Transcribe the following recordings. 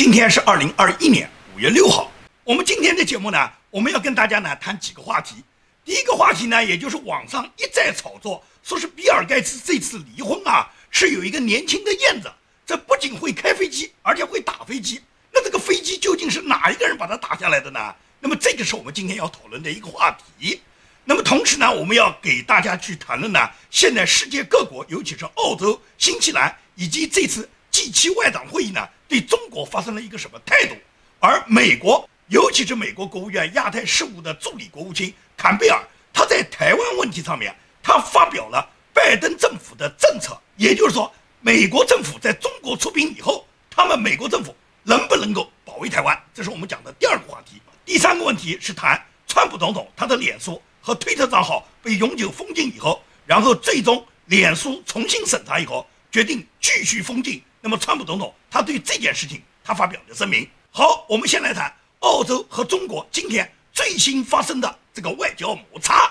今天是二零二一年五月六号。我们今天的节目呢，我们要跟大家呢谈几个话题。第一个话题呢，也就是网上一再炒作，说是比尔盖茨这次离婚啊，是有一个年轻的燕子，这不仅会开飞机，而且会打飞机。那这个飞机究竟是哪一个人把它打下来的呢？那么这个是我们今天要讨论的一个话题。那么同时呢，我们要给大家去谈论呢，现在世界各国，尤其是澳洲、新西兰以及这次 G7 外长会议呢，对中国发生了一个什么态度？而美国，尤其是美国国务院亚太事务的助理国务卿坎贝尔，他在台湾问题上面，他发表了拜登政府的政策，也就是说，美国政府在中国出兵以后，他们美国政府能不能够保卫台湾？这是我们讲的第二个话题。第三个问题是谈川普总统他的脸书。和推特账号被永久封禁以后，然后最终脸书重新审查以后，决定继续封禁。那么，川普总统他对这件事情他发表的声明。好，我们先来谈澳洲和中国今天最新发生的这个外交摩擦。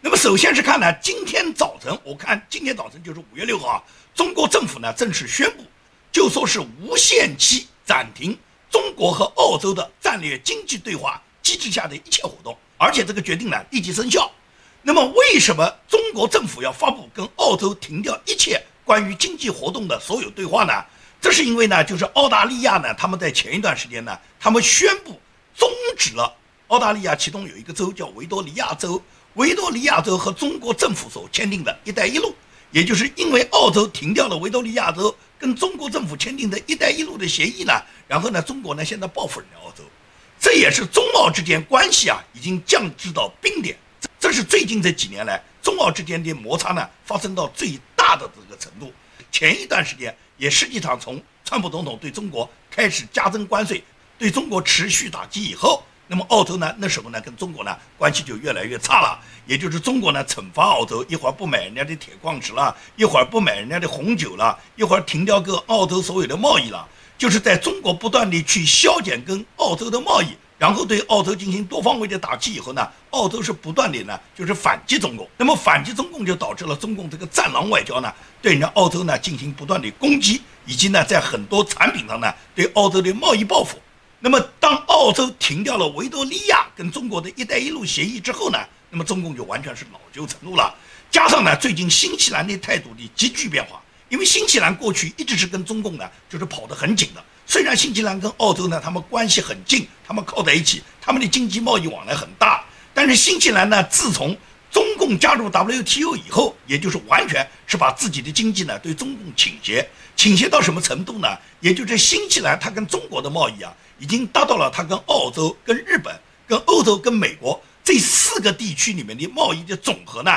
那么，首先是看呢，今天早晨，我看今天早晨就是五月六号啊，中国政府呢正式宣布，就说是无限期暂停中国和澳洲的战略经济对话机制下的一切活动。而且这个决定呢立即生效。那么，为什么中国政府要发布跟澳洲停掉一切关于经济活动的所有对话呢？这是因为呢，就是澳大利亚呢，他们在前一段时间呢，他们宣布终止了澳大利亚其中有一个州叫维多利亚州，维多利亚州和中国政府所签订的一带一路，也就是因为澳洲停掉了维多利亚州跟中国政府签订的一带一路的协议呢，然后呢，中国呢现在报复人家澳洲。这也是中澳之间关系啊，已经降至到冰点。这是最近这几年来中澳之间的摩擦呢，发生到最大的这个程度。前一段时间也实际上从川普总统对中国开始加征关税，对中国持续打击以后，那么澳洲呢，那时候呢跟中国呢关系就越来越差了。也就是中国呢惩罚澳洲，一会儿不买人家的铁矿石了，一会儿不买人家的红酒了，一会儿停掉跟澳洲所有的贸易了。就是在中国不断地去削减跟澳洲的贸易，然后对澳洲进行多方位的打击以后呢，澳洲是不断的呢就是反击中共，那么反击中共就导致了中共这个战狼外交呢对人家澳洲呢进行不断的攻击，以及呢在很多产品上呢对澳洲的贸易报复。那么当澳洲停掉了维多利亚跟中国的一带一路协议之后呢，那么中共就完全是恼羞成怒了。加上呢最近新西兰的态度的急剧变化。因为新西兰过去一直是跟中共呢，就是跑得很紧的。虽然新西兰跟澳洲呢，他们关系很近，他们靠在一起，他们的经济贸易往来很大。但是新西兰呢，自从中共加入 WTO 以后，也就是完全是把自己的经济呢对中共倾斜，倾斜到什么程度呢？也就是新西兰它跟中国的贸易啊，已经达到了它跟澳洲、跟日本、跟欧洲、跟美国这四个地区里面的贸易的总和呢，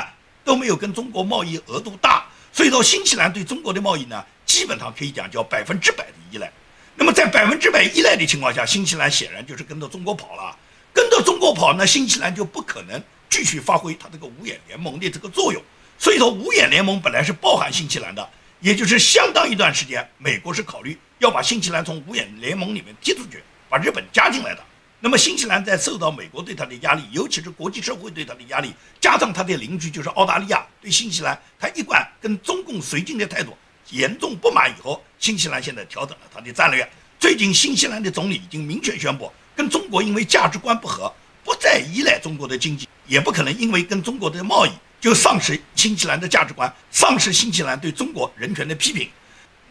都没有跟中国贸易额度大。所以说，新西兰对中国的贸易呢，基本上可以讲叫百分之百的依赖。那么在百分之百依赖的情况下，新西兰显然就是跟着中国跑了。跟着中国跑，那新西兰就不可能继续发挥它这个五眼联盟的这个作用。所以说，五眼联盟本来是包含新西兰的，也就是相当一段时间，美国是考虑要把新西兰从五眼联盟里面踢出去，把日本加进来的。那么新西兰在受到美国对它的压力，尤其是国际社会对它的压力，加上它的邻居就是澳大利亚对新西兰，它一贯跟中共绥靖的态度严重不满以后，新西兰现在调整了它的战略。最近新西兰的总理已经明确宣布，跟中国因为价值观不合，不再依赖中国的经济，也不可能因为跟中国的贸易就丧失新西兰的价值观，丧失新西兰对中国人权的批评。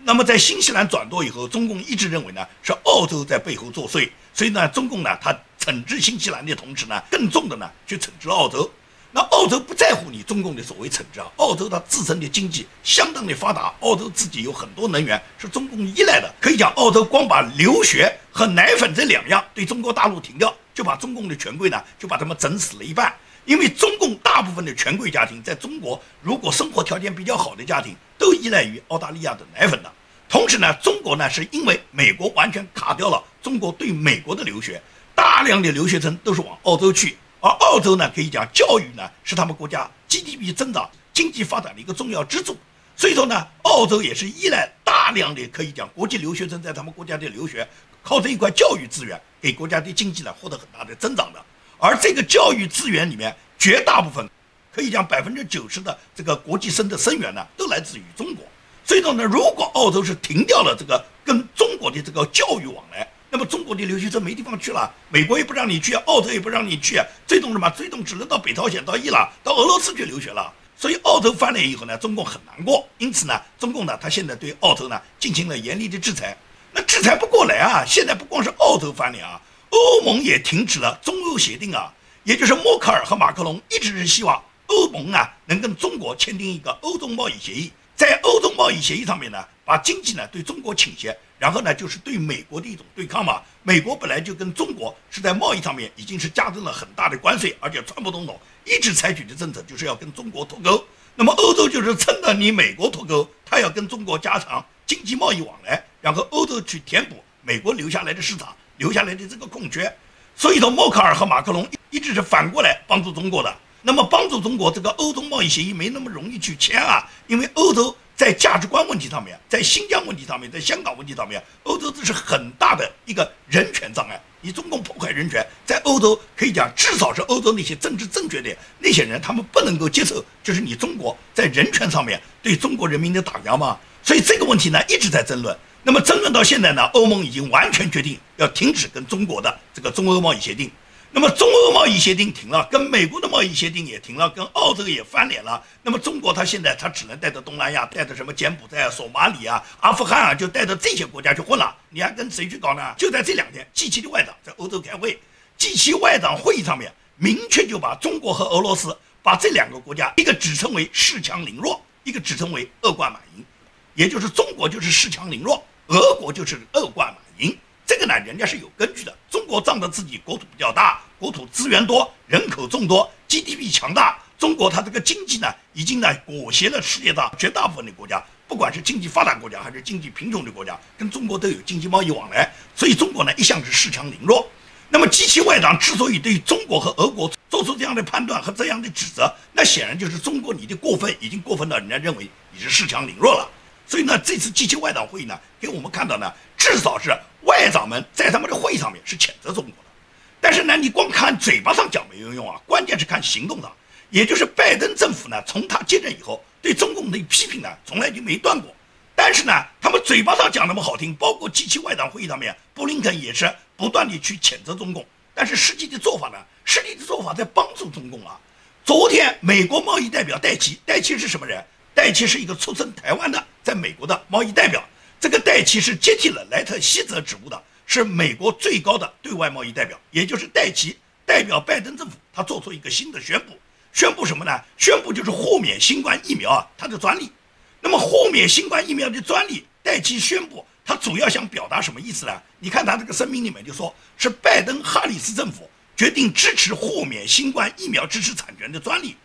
那么在新西兰转舵以后，中共一直认为呢是澳洲在背后作祟。所以呢，中共呢，他惩治新西兰的同时呢，更重的呢，去惩治澳洲。那澳洲不在乎你中共的所谓惩治啊，澳洲它自身的经济相当的发达，澳洲自己有很多能源是中共依赖的。可以讲，澳洲光把留学和奶粉这两样对中国大陆停掉，就把中共的权贵呢，就把他们整死了一半。因为中共大部分的权贵家庭在中国，如果生活条件比较好的家庭，都依赖于澳大利亚的奶粉的。同时呢，中国呢是因为美国完全卡掉了中国对美国的留学，大量的留学生都是往澳洲去，而澳洲呢可以讲教育呢是他们国家 GDP 增长、经济发展的一个重要支柱，所以说呢，澳洲也是依赖大量的可以讲国际留学生在他们国家的留学，靠这一块教育资源给国家的经济呢获得很大的增长的，而这个教育资源里面绝大部分，可以讲百分之九十的这个国际生的生源呢都来自于中国。所以说呢，如果澳洲是停掉了这个跟中国的这个教育往来，那么中国的留学生没地方去了，美国也不让你去，澳洲也不让你去，最终什么？最终只能到北朝鲜、到伊朗、到俄罗斯去留学了。所以澳洲翻脸以后呢，中共很难过。因此呢，中共呢，他现在对澳洲呢进行了严厉的制裁。那制裁不过来啊！现在不光是澳洲翻脸啊，欧盟也停止了中欧协定啊。也就是默克尔和马克龙一直是希望欧盟啊能跟中国签订一个欧中贸易协议，在欧中贸易协议上面呢，把经济呢对中国倾斜，然后呢就是对美国的一种对抗嘛。美国本来就跟中国是在贸易上面已经是加征了很大的关税，而且川普总统。一直采取的政策就是要跟中国脱钩，那么欧洲就是趁着你美国脱钩，他要跟中国加强经济贸易往来，然后欧洲去填补美国留下来的市场，留下来的这个空缺。所以说，默克尔和马克龙一直是反过来帮助中国的。那么帮助中国这个欧洲贸易协议没那么容易去签啊，因为欧洲在价值观问题上面，在新疆问题上面，在香港问题上面，欧洲这是很大的一个人权障碍。你中共破坏人权，在欧洲可以讲，至少是欧洲那些政治正确的那些人，他们不能够接受，就是你中国在人权上面对中国人民的打压嘛。所以这个问题呢一直在争论。那么争论到现在呢，欧盟已经完全决定要停止跟中国的这个中欧贸易协定。那么中欧贸易协定停了，跟美国的贸易协定也停了，跟澳洲也翻脸了。那么中国它现在它只能带着东南亚，带着什么柬埔寨啊、索马里啊、阿富汗啊，就带着这些国家去混了。你还跟谁去搞呢？就在这两天，G7 的外长在欧洲开会，G7 外长会议上面明确就把中国和俄罗斯把这两个国家一个指称为恃强凌弱，一个指称为恶贯满盈，也就是中国就是恃强凌弱，俄国就是恶贯满。这个呢，人家是有根据的。中国仗着自己国土比较大，国土资源多，人口众多，GDP 强大。中国它这个经济呢，已经呢裹挟了世界上绝大部分的国家，不管是经济发达国家还是经济贫穷的国家，跟中国都有经济贸易往来。所以中国呢一向是恃强凌弱。那么机器外长之所以对中国和俄国做出这样的判断和这样的指责，那显然就是中国你的过分已经过分到人家认为你是恃强凌弱了。所以呢，这次机器外长会议呢，给我们看到呢，至少是。外长们在他们的会议上面是谴责中国的，但是呢，你光看嘴巴上讲没有用啊，关键是看行动上。也就是拜登政府呢，从他接任以后，对中共的批评呢，从来就没断过。但是呢，他们嘴巴上讲那么好听，包括 G7 外长会议上面，布林肯也是不断的去谴责中共。但是实际的做法呢，实际的做法在帮助中共啊。昨天美国贸易代表戴奇，戴奇是什么人？戴奇是一个出生台湾的，在美国的贸易代表。这个戴奇是接替了莱特希泽职务的，是美国最高的对外贸易代表，也就是戴奇代表拜登政府，他做出一个新的宣布，宣布什么呢？宣布就是豁免新冠疫苗啊，它的专利。那么豁免新冠疫苗的专利，戴奇宣布，他主要想表达什么意思呢？你看他这个声明里面就说，是拜登哈里斯政府决定支持豁免新冠疫苗知识产权的专利，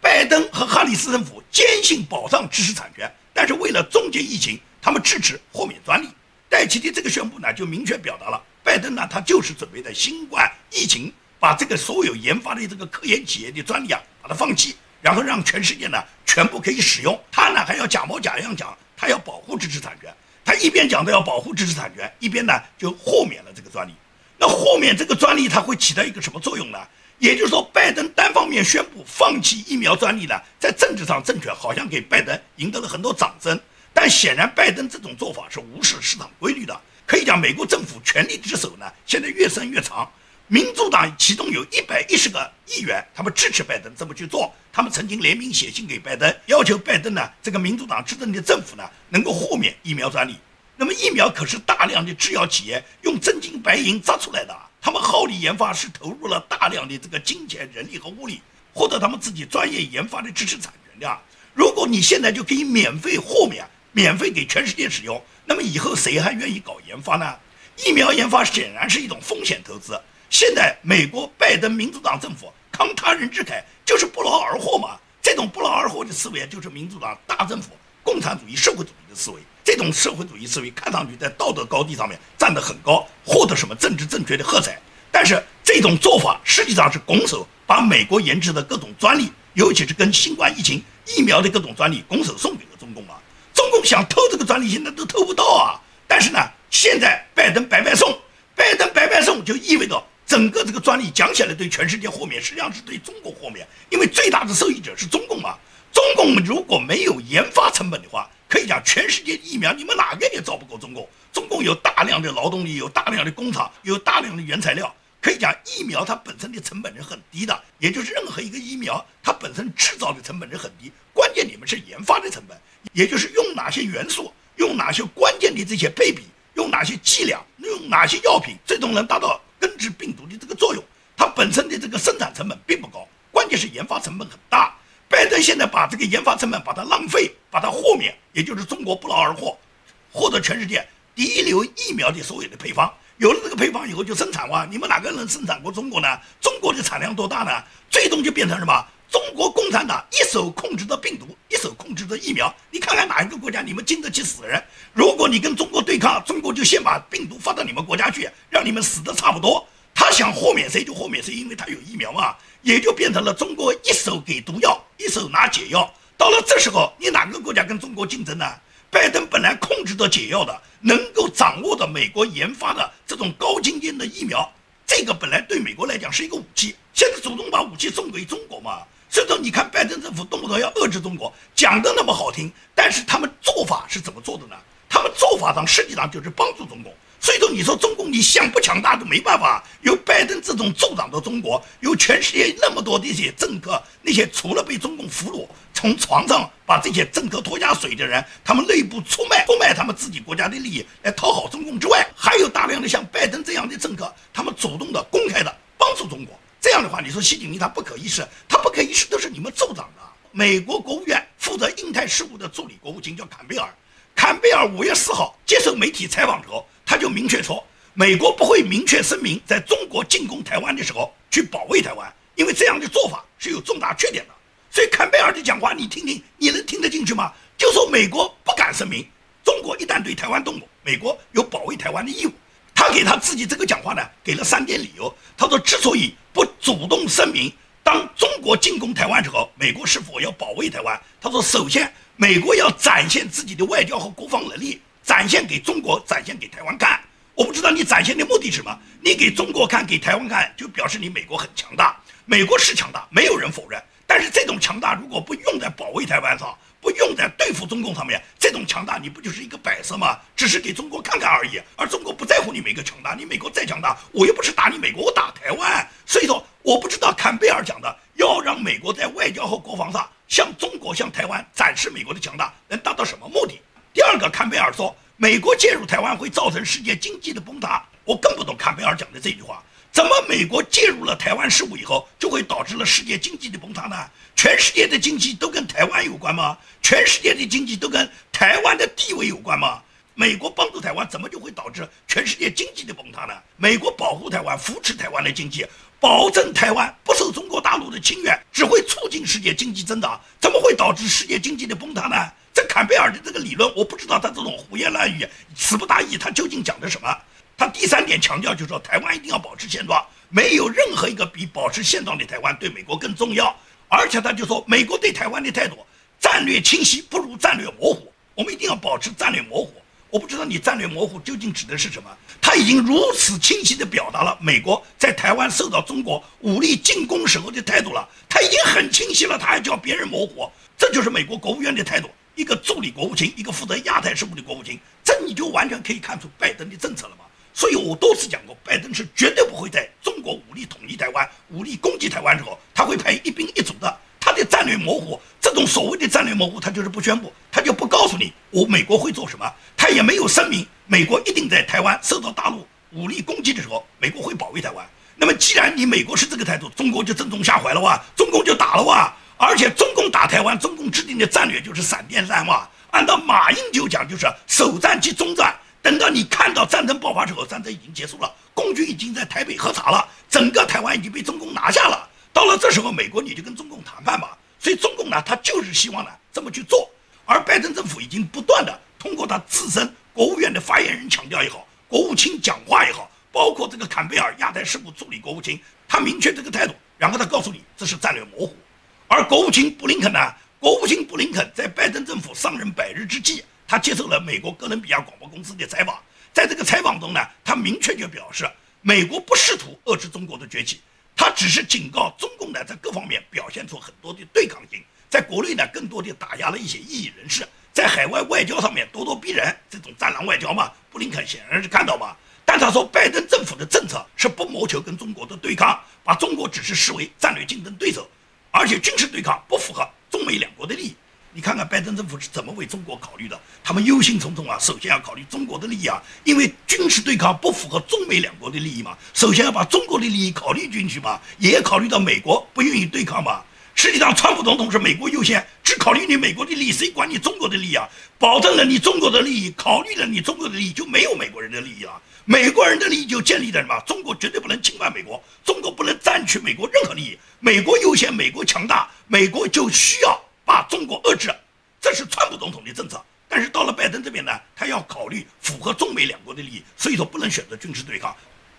拜登和哈里斯政府坚信保障知识产权，但是为了终结疫情。他们支持豁免专利，戴奇的这个宣布呢，就明确表达了拜登呢，他就是准备在新冠疫情把这个所有研发的这个科研企业的专利啊，把它放弃，然后让全世界呢全部可以使用。他呢还要假模假样讲，他要保护知识产权。他一边讲的要保护知识产权，一边呢就豁免了这个专利。那豁免这个专利，它会起到一个什么作用呢？也就是说，拜登单方面宣布放弃疫苗专利呢，在政治上正确，好像给拜登赢得了很多掌声。但显然，拜登这种做法是无视市场规律的。可以讲，美国政府权力之手呢，现在越伸越长。民主党其中有一百一十个议员，他们支持拜登这么去做。他们曾经联名写信给拜登，要求拜登呢，这个民主党执政的政府呢，能够豁免疫苗专利。那么，疫苗可是大量的制药企业用真金白银砸出来的，他们耗力研发是投入了大量的这个金钱、人力和物力，获得他们自己专业研发的知识产权的。如果你现在就可以免费豁免，免费给全世界使用，那么以后谁还愿意搞研发呢？疫苗研发显然是一种风险投资。现在美国拜登民主党政府慷他人之慨，就是不劳而获嘛。这种不劳而获的思维，就是民主党大政府、共产主义、社会主义的思维。这种社会主义思维看上去在道德高地上面站得很高，获得什么政治正确的喝彩。但是这种做法实际上是拱手把美国研制的各种专利，尤其是跟新冠疫情疫苗的各种专利，拱手送给了中共啊。中共想偷这个专利，现在都偷不到啊！但是呢，现在拜登白白送，拜登白白送就意味着整个这个专利讲起来对全世界豁免，实际上是对中国豁免，因为最大的受益者是中共嘛。中共如果没有研发成本的话，可以讲全世界疫苗你们哪个也造不过中国。中共有大量的劳动力，有大量的工厂，有大量的原材料。可以讲疫苗它本身的成本是很低的，也就是任何一个疫苗它本身制造的成本是很低，关键你们是研发的成本，也就是用哪些元素，用哪些关键的这些配比，用哪些剂量，用哪些药品，最终能达到根治病毒的这个作用。它本身的这个生产成本并不高，关键是研发成本很大。拜登现在把这个研发成本把它浪费，把它豁免，也就是中国不劳而获，获得全世界第一流疫苗的所有的配方。有了这个配方以后就生产哇，你们哪个能生产过中国呢？中国的产量多大呢？最终就变成什么？中国共产党一手控制着病毒，一手控制着疫苗。你看看哪一个国家你们经得起死人？如果你跟中国对抗，中国就先把病毒发到你们国家去，让你们死的差不多。他想豁免谁就豁免谁，因为他有疫苗嘛。也就变成了中国一手给毒药，一手拿解药。到了这时候，你哪个国家跟中国竞争呢？拜登本来控制着解药的，能够掌握的美国研发的这种高精尖的疫苗，这个本来对美国来讲是一个武器，现在主动把武器送给中国嘛。所以说，你看拜登政府动不动要遏制中国，讲的那么好听，但是他们做法是怎么做的呢？他们做法上实际上就是帮助中国。所以说，你说中共你想不强大都没办法。有拜登这种助长的中国，有全世界那么多的一些政客，那些除了被中共俘虏，从床上把这些政客拖下水的人，他们内部出卖、出卖他们自己国家的利益来讨好中共之外，还有大量的像拜登这样的政客，他们主动的、公开的帮助中国。这样的话，你说习近平他不可一世，他不可一世都是你们助长的。美国国务院负责印太事务的助理国务卿叫坎贝尔，坎贝尔五月四号接受媒体采访时候。他就明确说，美国不会明确声明在中国进攻台湾的时候去保卫台湾，因为这样的做法是有重大缺点的。所以坎贝尔的讲话你听听，你能听得进去吗？就说美国不敢声明，中国一旦对台湾动武，美国有保卫台湾的义务。他给他自己这个讲话呢，给了三点理由。他说，之所以不主动声明，当中国进攻台湾时候，美国是否要保卫台湾？他说，首先，美国要展现自己的外交和国防能力。展现给中国，展现给台湾看。我不知道你展现的目的是什么。你给中国看，给台湾看，就表示你美国很强大。美国是强大，没有人否认。但是这种强大如果不用在保卫台湾上，不用在对付中共上面，这种强大你不就是一个摆设吗？只是给中国看看而已。而中国不在乎你美国强大，你美国再强大，我又不是打你美国，我打台湾。所以说，我不知道坎贝尔讲的要让美国在外交和国防上向中国、向台湾展示美国的强大，能达到什么目的？第二个，坎贝尔说，美国介入台湾会造成世界经济的崩塌。我更不懂坎贝尔讲的这句话，怎么美国介入了台湾事务以后，就会导致了世界经济的崩塌呢？全世界的经济都跟台湾有关吗？全世界的经济都跟台湾的地位有关吗？美国帮助台湾，怎么就会导致全世界经济的崩塌呢？美国保护台湾，扶持台湾的经济，保证台湾不受中国大陆的侵略，只会促进世界经济增长，怎么会导致世界经济的崩塌呢？这坎贝尔的这个理论，我不知道他这种胡言乱语、词不达意，他究竟讲的什么？他第三点强调就是说，台湾一定要保持现状，没有任何一个比保持现状的台湾对美国更重要。而且他就说，美国对台湾的态度，战略清晰不如战略模糊，我们一定要保持战略模糊。我不知道你战略模糊究竟指的是什么？他已经如此清晰地表达了美国在台湾受到中国武力进攻时候的态度了，他已经很清晰了，他还叫别人模糊，这就是美国国务院的态度。一个助理国务卿，一个负责亚太事务的国务卿，这你就完全可以看出拜登的政策了嘛。所以我多次讲过，拜登是绝对不会在中国武力统一台湾、武力攻击台湾之后，他会派一兵一卒的。他的战略模糊，这种所谓的战略模糊，他就是不宣布，他就不告诉你我美国会做什么，他也没有声明美国一定在台湾受到大陆武力攻击的时候，美国会保卫台湾。那么既然你美国是这个态度，中国就正中下怀了哇，中共就打了哇。而且中共打台湾，中共制定的战略就是闪电战嘛。按照马英九讲，就是首战即终战。等到你看到战争爆发之后，战争已经结束了，共军已经在台北喝茶了，整个台湾已经被中共拿下了。到了这时候，美国你就跟中共谈判吧。所以中共呢，他就是希望呢这么去做。而拜登政府已经不断的通过他自身国务院的发言人强调也好，国务卿讲话也好，包括这个坎贝尔亚太事务助理国务卿，他明确这个态度，然后他告诉你这是战略模糊。而国务卿布林肯呢？国务卿布林肯在拜登政府上任百日之际，他接受了美国哥伦比亚广播公司的采访。在这个采访中呢，他明确就表示，美国不试图遏制中国的崛起，他只是警告中共呢，在各方面表现出很多的对抗性，在国内呢，更多的打压了一些异议人士，在海外外交上面咄咄逼人，这种战狼外交嘛，布林肯显然是看到嘛。但他说，拜登政府的政策是不谋求跟中国的对抗，把中国只是视为战略竞争对手，而且军事对抗不符合中美两国的利益。你看看拜登政府是怎么为中国考虑的？他们忧心忡忡啊，首先要考虑中国的利益啊，因为军事对抗不符合中美两国的利益嘛。首先要把中国的利益考虑进去嘛，也考虑到美国不愿意对抗嘛。实际上，川普总统是美国优先，只考虑你美国的利益，谁管你中国的利益啊？保证了你中国的利益，考虑了你中国的利益，就没有美国人的利益了。美国人的利益就建立在什么？中国绝对不能侵犯美国，中国不能占取美国任何利益。美国优先，美国强大，美国就需要把中国遏制。这是川普总统的政策，但是到了拜登这边呢，他要考虑符合中美两国的利益，所以说不能选择军事对抗，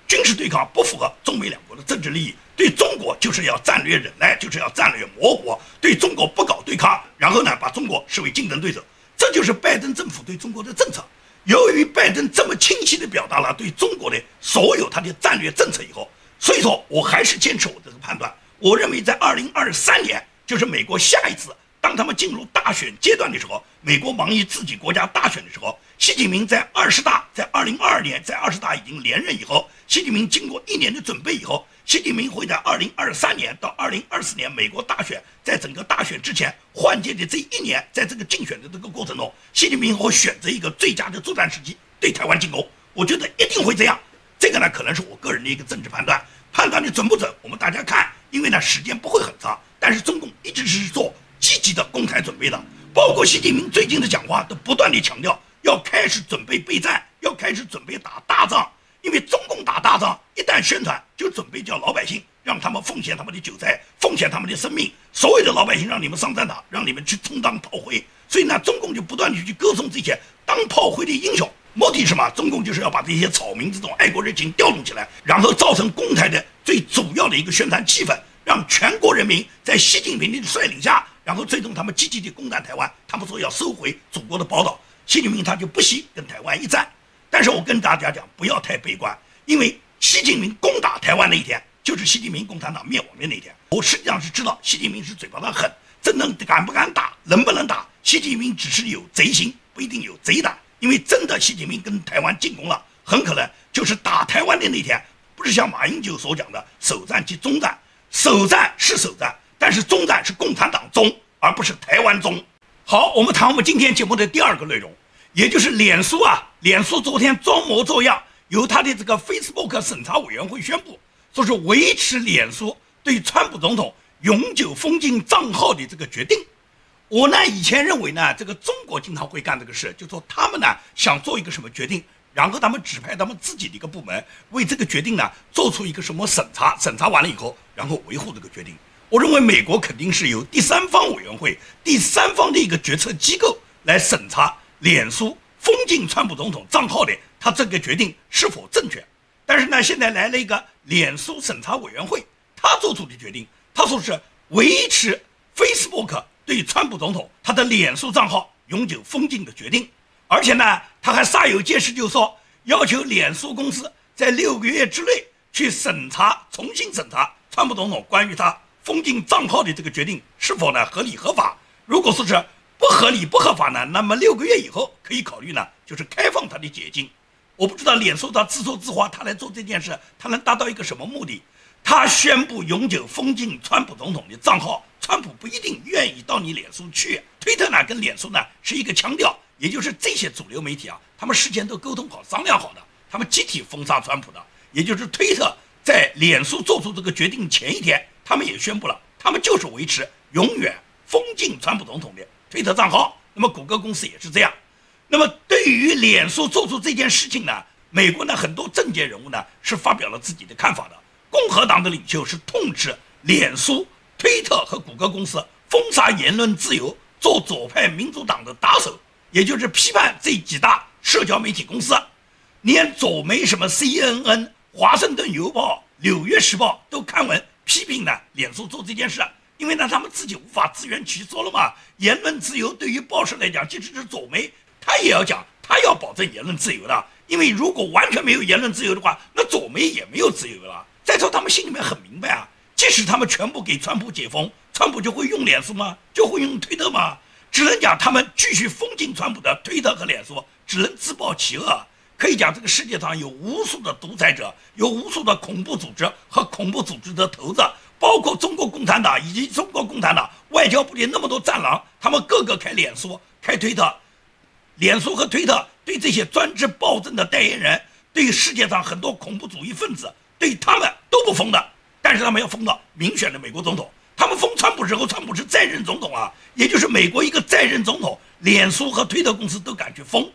军事对抗不符合中美两国的政治利益，对中国就是要战略忍耐，就是要战略模糊，对中国不搞对抗，然后呢把中国视为竞争对手，这就是拜登政府对中国的政策。由于拜登这么清晰地表达了对中国的所有他的战略政策以后，所以说我还是坚持我这个判断，我认为在二零二三年就是美国下一次。当他们进入大选阶段的时候，美国忙于自己国家大选的时候，习近平在二十大，在二零二二年在二十大已经连任以后，习近平经过一年的准备以后，习近平会在二零二三年到二零二四年美国大选，在整个大选之前换届的这一年，在这个竞选的这个过程中，习近平会选择一个最佳的作战时机对台湾进攻。我觉得一定会这样。这个呢，可能是我个人的一个政治判断，判断的准不准，我们大家看，因为呢时间不会很长，但是中共一直是做。积极的公开准备的，包括习近平最近的讲话都不断地强调要开始准备备战，要开始准备打大仗。因为中共打大仗，一旦宣传就准备叫老百姓让他们奉献他们的韭菜，奉献他们的生命，所有的老百姓让你们上战场，让你们去充当炮灰。所以呢，中共就不断的去歌颂这些当炮灰的英雄，目的是什么？中共就是要把这些草民这种爱国热情调动起来，然后造成公台的最主要的一个宣传气氛，让全国人民在习近平的率领下。然后最终他们积极的攻占台湾，他们说要收回祖国的宝岛，习近平他就不惜跟台湾一战。但是我跟大家讲，不要太悲观，因为习近平攻打台湾那一天，就是习近平共产党灭亡的那一天。我实际上是知道习近平是嘴巴上狠，真正敢不敢打，能不能打，习近平只是有贼心，不一定有贼胆。因为真的习近平跟台湾进攻了，很可能就是打台湾的那天，不是像马英九所讲的首战即终战，首战是首战。但是中战是共产党中，而不是台湾中。好，我们谈我们今天节目的第二个内容，也就是脸书啊。脸书昨天装模作样，由他的这个 Facebook 审查委员会宣布，说是维持脸书对川普总统永久封禁账号的这个决定。我呢以前认为呢，这个中国经常会干这个事，就说他们呢想做一个什么决定，然后他们指派他们自己的一个部门为这个决定呢做出一个什么审查，审查完了以后，然后维护这个决定。我认为美国肯定是由第三方委员会、第三方的一个决策机构来审查脸书封禁川普总统账号的，他这个决定是否正确。但是呢，现在来了一个脸书审查委员会，他做出的决定，他说是维持 Facebook 对川普总统他的脸书账号永久封禁的决定，而且呢，他还煞有介事就说要求脸书公司在六个月之内去审查、重新审查川普总统关于他。封禁账号的这个决定是否呢合理合法？如果说是不合理不合法呢，那么六个月以后可以考虑呢，就是开放他的解禁。我不知道脸书他自说自话，他来做这件事，他能达到一个什么目的？他宣布永久封禁川普总统的账号，川普不一定愿意到你脸书去。推特呢跟脸书呢是一个腔调，也就是这些主流媒体啊，他们事先都沟通好、商量好的，他们集体封杀川普的。也就是推特在脸书做出这个决定前一天。他们也宣布了，他们就是维持永远封禁川普总统的推特账号。那么谷歌公司也是这样。那么对于脸书做出这件事情呢，美国呢很多政界人物呢是发表了自己的看法的。共和党的领袖是痛斥脸书、推特和谷歌公司封杀言论自由，做左派民主党的打手，也就是批判这几大社交媒体公司。连左媒什么 CNN、华盛顿邮报、纽约时报都刊文。批评呢，脸书做这件事，因为呢，他们自己无法自圆其说了嘛。言论自由对于报社来讲，即使是左媒，他也要讲，他要保证言论自由的。因为如果完全没有言论自由的话，那左媒也没有自由了。再说，他们心里面很明白啊，即使他们全部给川普解封，川普就会用脸书吗？就会用推特吗？只能讲他们继续封禁川普的推特和脸书，只能自暴其恶。可以讲，这个世界上有无数的独裁者，有无数的恐怖组织和恐怖组织的头子，包括中国共产党以及中国共产党外交部里那么多战狼，他们个个开脸书、开推特，脸书和推特对这些专制暴政的代言人，对世界上很多恐怖主义分子，对他们都不封的，但是他们要封到民选的美国总统。他们封川普之后，川普是在任总统啊，也就是美国一个在任总统，脸书和推特公司都敢去封。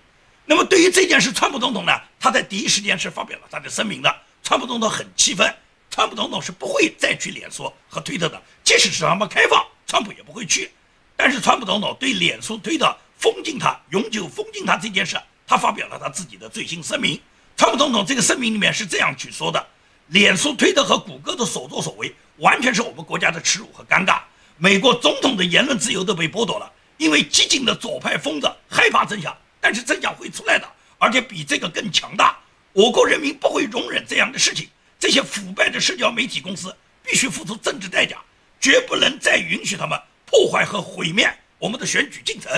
那么对于这件事，川普总统呢，他在第一时间是发表了他的声明的。川普总统很气愤，川普总统是不会再去脸书和推特的，即使是他们开放，川普也不会去。但是川普总统对脸书、推特封禁他、永久封禁他这件事，他发表了他自己的最新声明。川普总统这个声明里面是这样去说的：脸书、推特和谷歌的所作所为，完全是我们国家的耻辱和尴尬。美国总统的言论自由都被剥夺了，因为激进的左派疯子害怕真相。但是真相会出来的，而且比这个更强大。我国人民不会容忍这样的事情。这些腐败的社交媒体公司必须付出政治代价，绝不能再允许他们破坏和毁灭我们的选举进程。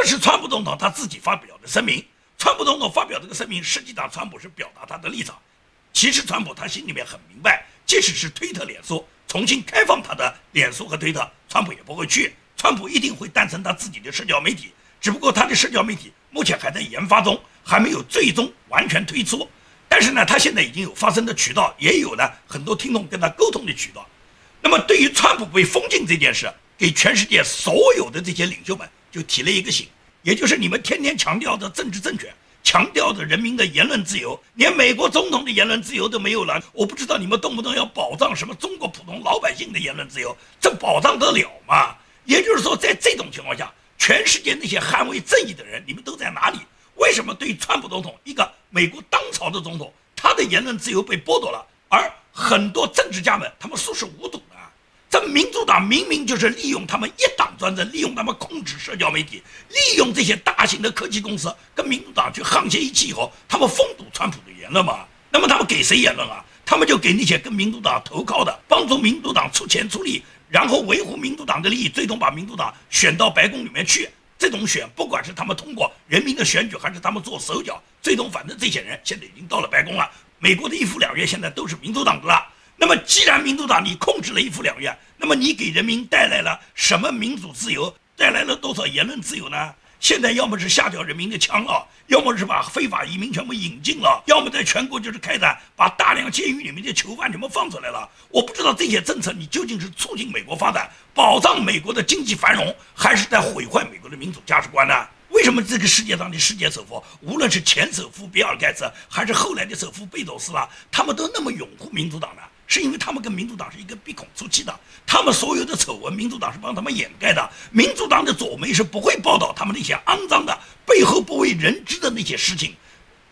这是川普总统他自己发表的声明。川普总统发表这个声明，实际上川普是表达他的立场。其实川普他心里面很明白，即使是推特、脸书重新开放他的脸书和推特，川普也不会去。川普一定会诞生他自己的社交媒体，只不过他的社交媒体。目前还在研发中，还没有最终完全推出。但是呢，他现在已经有发声的渠道，也有呢很多听众跟他沟通的渠道。那么，对于川普被封禁这件事，给全世界所有的这些领袖们就提了一个醒，也就是你们天天强调的政治正确，强调的人民的言论自由，连美国总统的言论自由都没有了。我不知道你们动不动要保障什么中国普通老百姓的言论自由，这保障得了吗？也就是说，在这种情况下。全世界那些捍卫正义的人，你们都在哪里？为什么对川普总统一个美国当朝的总统，他的言论自由被剥夺了，而很多政治家们他们熟视无睹呢？这民主党明明就是利用他们一党专政，利用他们控制社交媒体，利用这些大型的科技公司跟民主党去沆瀣一气以后，他们封堵川普的言论嘛？那么他们给谁言论啊？他们就给那些跟民主党投靠的，帮助民主党出钱出力。然后维护民主党的利益，最终把民主党选到白宫里面去。这种选，不管是他们通过人民的选举，还是他们做手脚，最终反正这些人现在已经到了白宫了。美国的一夫两院现在都是民主党的了。那么，既然民主党你控制了一夫两院，那么你给人民带来了什么民主自由？带来了多少言论自由呢？现在要么是下掉人民的枪了，要么是把非法移民全部引进了，要么在全国就是开展把大量监狱里面的囚犯全部放出来了。我不知道这些政策你究竟是促进美国发展、保障美国的经济繁荣，还是在毁坏美国的民主价值观呢？为什么这个世界上的世界首富，无论是前首富比尔盖茨，还是后来的首富贝佐斯啦，他们都那么拥护民主党呢？是因为他们跟民主党是一个鼻孔出气的，他们所有的丑闻，民主党是帮他们掩盖的。民主党的左媒是不会报道他们那些肮脏的、背后不为人知的那些事情，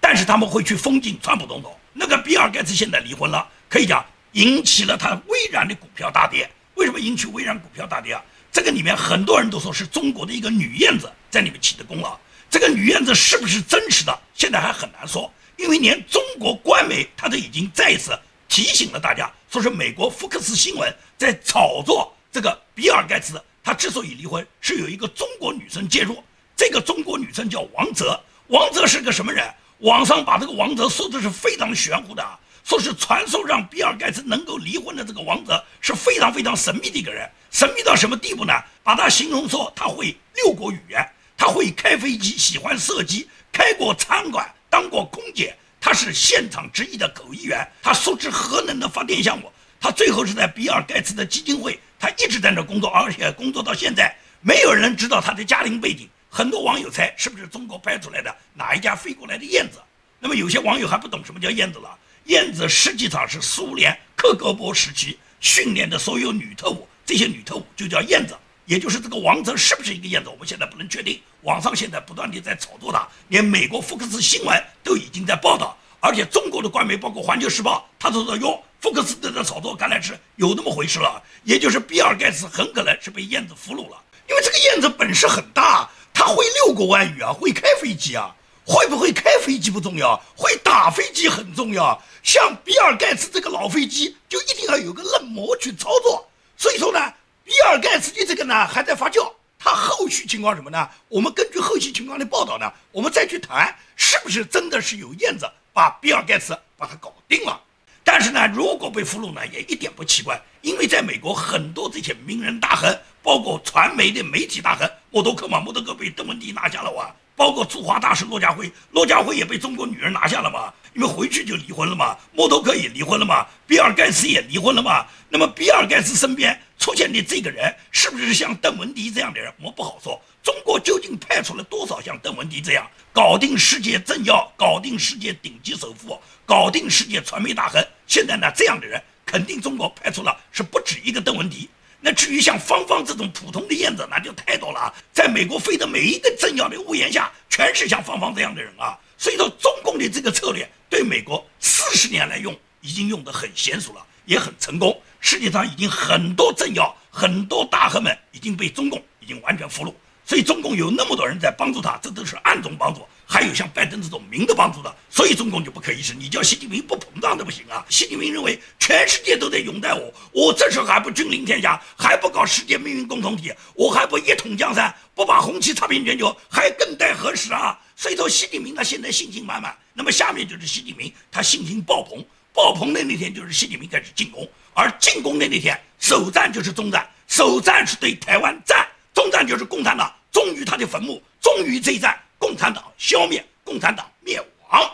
但是他们会去封禁川普总统。那个比尔盖茨现在离婚了，可以讲引起了他微软的股票大跌。为什么引起微软股票大跌啊？这个里面很多人都说是中国的一个女燕子在里面起的功劳。这个女燕子是不是真实的，现在还很难说，因为连中国官媒他都已经再一次。提醒了大家，说是美国福克斯新闻在炒作这个比尔盖茨，他之所以离婚，是有一个中国女生介入。这个中国女生叫王泽，王泽是个什么人？网上把这个王泽说的是非常玄乎的，说是传说让比尔盖茨能够离婚的这个王泽是非常非常神秘的一个人，神秘到什么地步呢？把他形容说他会六国语言，他会开飞机，喜欢射击，开过餐馆，当过空姐。他是现场直译的口译员，他熟知核能的发电项目。他最后是在比尔盖茨的基金会，他一直在那工作，而且工作到现在，没有人知道他的家庭背景。很多网友猜是不是中国派出来的哪一家飞过来的燕子？那么有些网友还不懂什么叫燕子了。燕子实际上是苏联克格勃时期训练的所有女特务，这些女特务就叫燕子。也就是这个王泽是不是一个燕子，我们现在不能确定。网上现在不断地在炒作他，连美国福克斯新闻都已经在报道，而且中国的官媒包括《环球时报》，他都说哟，福克斯都在炒作，看来是有那么回事了。也就是比尔盖茨很可能是被燕子俘虏了，因为这个燕子本事很大，他会六国外语啊，会开飞机啊，会不会开飞机不重要，会打飞机很重要。像比尔盖茨这个老飞机，就一定要有个嫩模去操作。所以说呢。比尔盖茨的这个呢还在发酵。他后续情况什么呢？我们根据后续情况的报道呢，我们再去谈是不是真的是有燕子把比尔盖茨把他搞定了。但是呢，如果被俘虏呢，也一点不奇怪，因为在美国很多这些名人大亨，包括传媒的媒体大亨，默多克嘛，默多克被邓文迪拿下了哇，包括驻华大使骆家辉，骆家辉也被中国女人拿下了嘛，因为回去就离婚了嘛，默多克也离婚了嘛，比尔盖茨也离婚了嘛。那么比尔盖茨身边出现的这个人，是不是像邓文迪这样的人，我们不好说。中国究竟派出了多少像邓文迪这样搞定世界政要、搞定世界顶级首富、搞定世界传媒大亨？现在呢，这样的人肯定中国派出了是不止一个邓文迪。那至于像芳芳这种普通的燕子，那就太多了啊！在美国飞的每一个政要的屋檐下，全是像芳芳这样的人啊。所以说，中共的这个策略对美国四十年来用已经用得很娴熟了，也很成功。世界上已经很多政要、很多大亨们已经被中共已经完全俘虏。所以中共有那么多人在帮助他，这都是暗中帮助。还有像拜登这种明的帮助的，所以中共就不可一世。你叫习近平不膨胀都不行啊！习近平认为全世界都在拥戴我，我这时候还不君临天下，还不搞世界命运共同体，我还不一统江山，不把红旗插遍全球，还更待何时啊？所以说，习近平他现在信心满满。那么下面就是习近平他信心爆棚，爆棚的那天就是习近平开始进攻，而进攻的那天首战就是中战，首战是对台湾战。终战就是共产党忠于他的坟墓，忠于这一战，共产党消灭，共产党灭亡。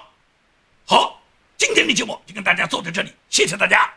好，今天的节目就跟大家做到这里，谢谢大家。